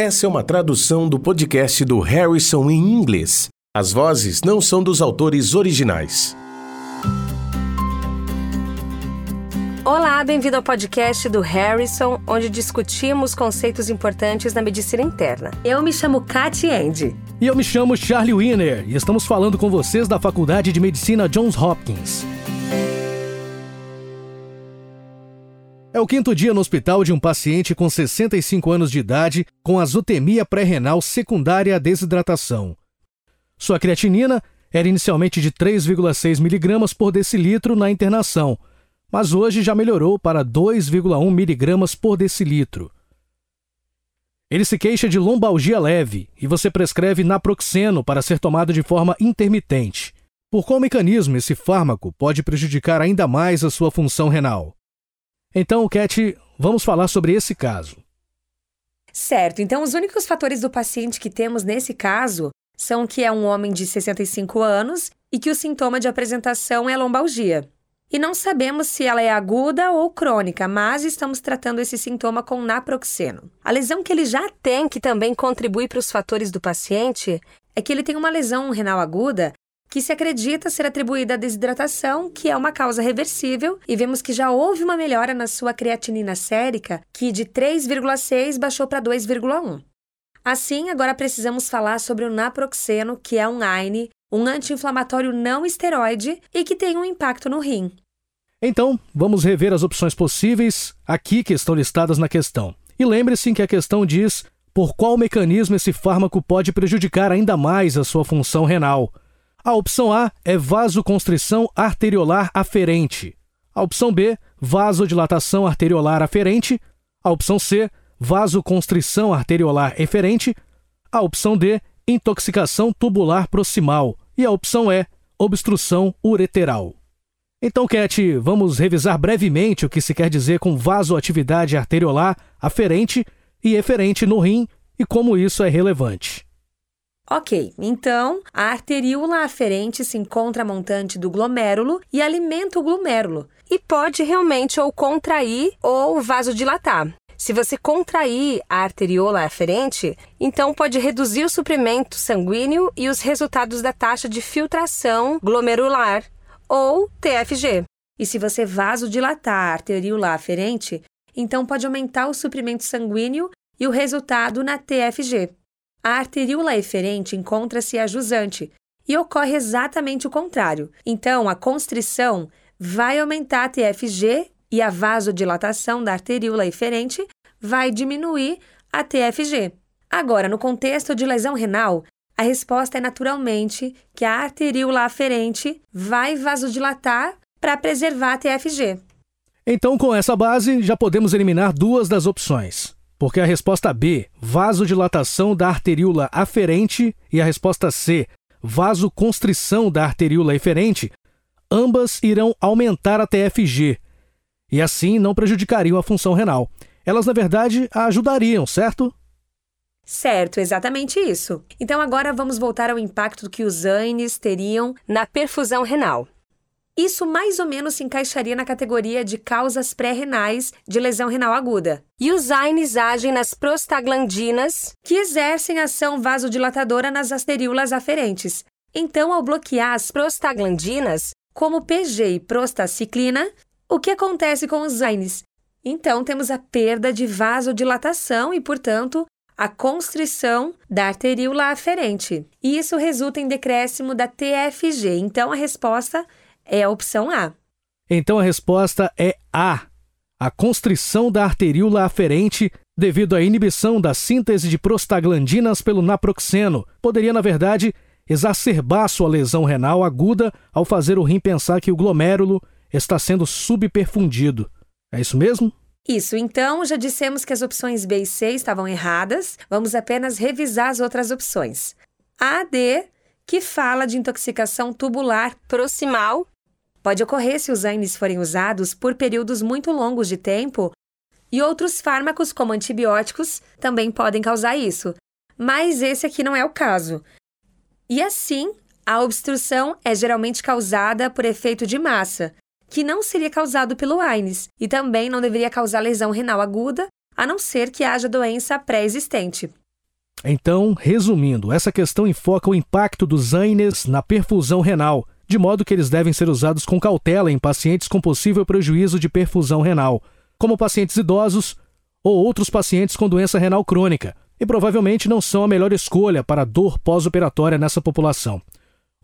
Essa é uma tradução do podcast do Harrison em inglês. As vozes não são dos autores originais. Olá, bem-vindo ao podcast do Harrison, onde discutimos conceitos importantes na medicina interna. Eu me chamo Katy Andy. E eu me chamo Charlie Wiener e estamos falando com vocês da Faculdade de Medicina Johns Hopkins. É o quinto dia no hospital de um paciente com 65 anos de idade com azotemia pré-renal secundária à desidratação. Sua creatinina era inicialmente de 3,6 mg por decilitro na internação, mas hoje já melhorou para 2,1 mg por decilitro. Ele se queixa de lombalgia leve e você prescreve naproxeno para ser tomado de forma intermitente. Por qual mecanismo esse fármaco pode prejudicar ainda mais a sua função renal? Então, Cat, vamos falar sobre esse caso. Certo, então os únicos fatores do paciente que temos nesse caso são que é um homem de 65 anos e que o sintoma de apresentação é lombalgia. E não sabemos se ela é aguda ou crônica, mas estamos tratando esse sintoma com naproxeno. A lesão que ele já tem, que também contribui para os fatores do paciente, é que ele tem uma lesão renal aguda que se acredita ser atribuída à desidratação, que é uma causa reversível, e vemos que já houve uma melhora na sua creatinina sérica, que de 3,6 baixou para 2,1. Assim, agora precisamos falar sobre o naproxeno, que é um AINE, um anti-inflamatório não esteroide e que tem um impacto no rim. Então, vamos rever as opções possíveis aqui que estão listadas na questão. E lembre-se que a questão diz por qual mecanismo esse fármaco pode prejudicar ainda mais a sua função renal. A opção A é vasoconstrição arteriolar aferente. A opção B, vasodilatação arteriolar aferente. A opção C, vasoconstrição arteriolar eferente. A opção D, intoxicação tubular proximal. E a opção E, obstrução ureteral. Então, Cat, vamos revisar brevemente o que se quer dizer com vasoatividade arteriolar aferente e eferente no rim e como isso é relevante. Ok, então a arteríola aferente se encontra montante do glomérulo e alimenta o glomérulo e pode realmente ou contrair ou vasodilatar. Se você contrair a arteriola aferente, então pode reduzir o suprimento sanguíneo e os resultados da taxa de filtração glomerular, ou TFG. E se você vasodilatar a arteríola aferente, então pode aumentar o suprimento sanguíneo e o resultado na TFG. A arteríola eferente encontra-se a jusante e ocorre exatamente o contrário. Então, a constrição vai aumentar a TFG e a vasodilatação da arteríola eferente vai diminuir a TFG. Agora, no contexto de lesão renal, a resposta é naturalmente que a arteríola aferente vai vasodilatar para preservar a TFG. Então, com essa base, já podemos eliminar duas das opções. Porque a resposta B, vasodilatação da arteríola aferente, e a resposta C, vasoconstrição da arteríola eferente, ambas irão aumentar a TFG e assim não prejudicariam a função renal. Elas, na verdade, a ajudariam, certo? Certo, exatamente isso. Então agora vamos voltar ao impacto que os ANES teriam na perfusão renal. Isso mais ou menos se encaixaria na categoria de causas pré-renais de lesão renal aguda. E os AINES agem nas prostaglandinas, que exercem ação vasodilatadora nas arteríolas aferentes. Então, ao bloquear as prostaglandinas, como PG e prostaciclina, o que acontece com os AINES? Então, temos a perda de vasodilatação e, portanto, a constrição da arteríola aferente. E isso resulta em decréscimo da TFG. Então, a resposta é a opção A. Então a resposta é A. A constrição da arteríola aferente devido à inibição da síntese de prostaglandinas pelo naproxeno poderia, na verdade, exacerbar sua lesão renal aguda ao fazer o rim pensar que o glomérulo está sendo subperfundido. É isso mesmo? Isso, então já dissemos que as opções B e C estavam erradas, vamos apenas revisar as outras opções. A, D, que fala de intoxicação tubular proximal Pode ocorrer se os AINES forem usados por períodos muito longos de tempo, e outros fármacos, como antibióticos, também podem causar isso. Mas esse aqui não é o caso. E assim, a obstrução é geralmente causada por efeito de massa, que não seria causado pelo AINES e também não deveria causar lesão renal aguda, a não ser que haja doença pré-existente. Então, resumindo, essa questão enfoca o impacto dos AINES na perfusão renal, de modo que eles devem ser usados com cautela em pacientes com possível prejuízo de perfusão renal, como pacientes idosos ou outros pacientes com doença renal crônica, e provavelmente não são a melhor escolha para dor pós-operatória nessa população.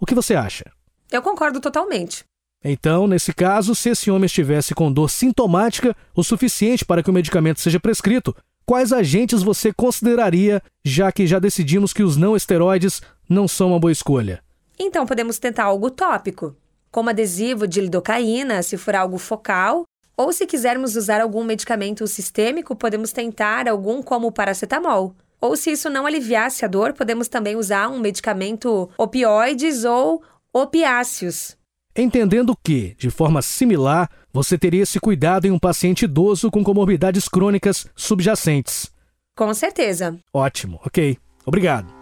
O que você acha? Eu concordo totalmente. Então, nesse caso, se esse homem estivesse com dor sintomática o suficiente para que o medicamento seja prescrito, quais agentes você consideraria, já que já decidimos que os não esteroides não são uma boa escolha? Então podemos tentar algo tópico, como adesivo de lidocaína, se for algo focal, ou se quisermos usar algum medicamento sistêmico, podemos tentar algum como paracetamol. Ou se isso não aliviasse a dor, podemos também usar um medicamento opioides ou opiáceos. Entendendo que, de forma similar, você teria esse cuidado em um paciente idoso com comorbidades crônicas subjacentes. Com certeza. Ótimo, ok. Obrigado.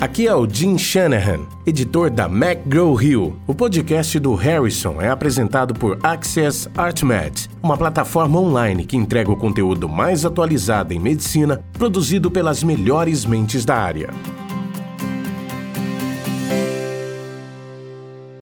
Aqui é o Jim Shanahan, editor da McGraw-Hill. O podcast do Harrison é apresentado por Access ArtMed, uma plataforma online que entrega o conteúdo mais atualizado em medicina, produzido pelas melhores mentes da área.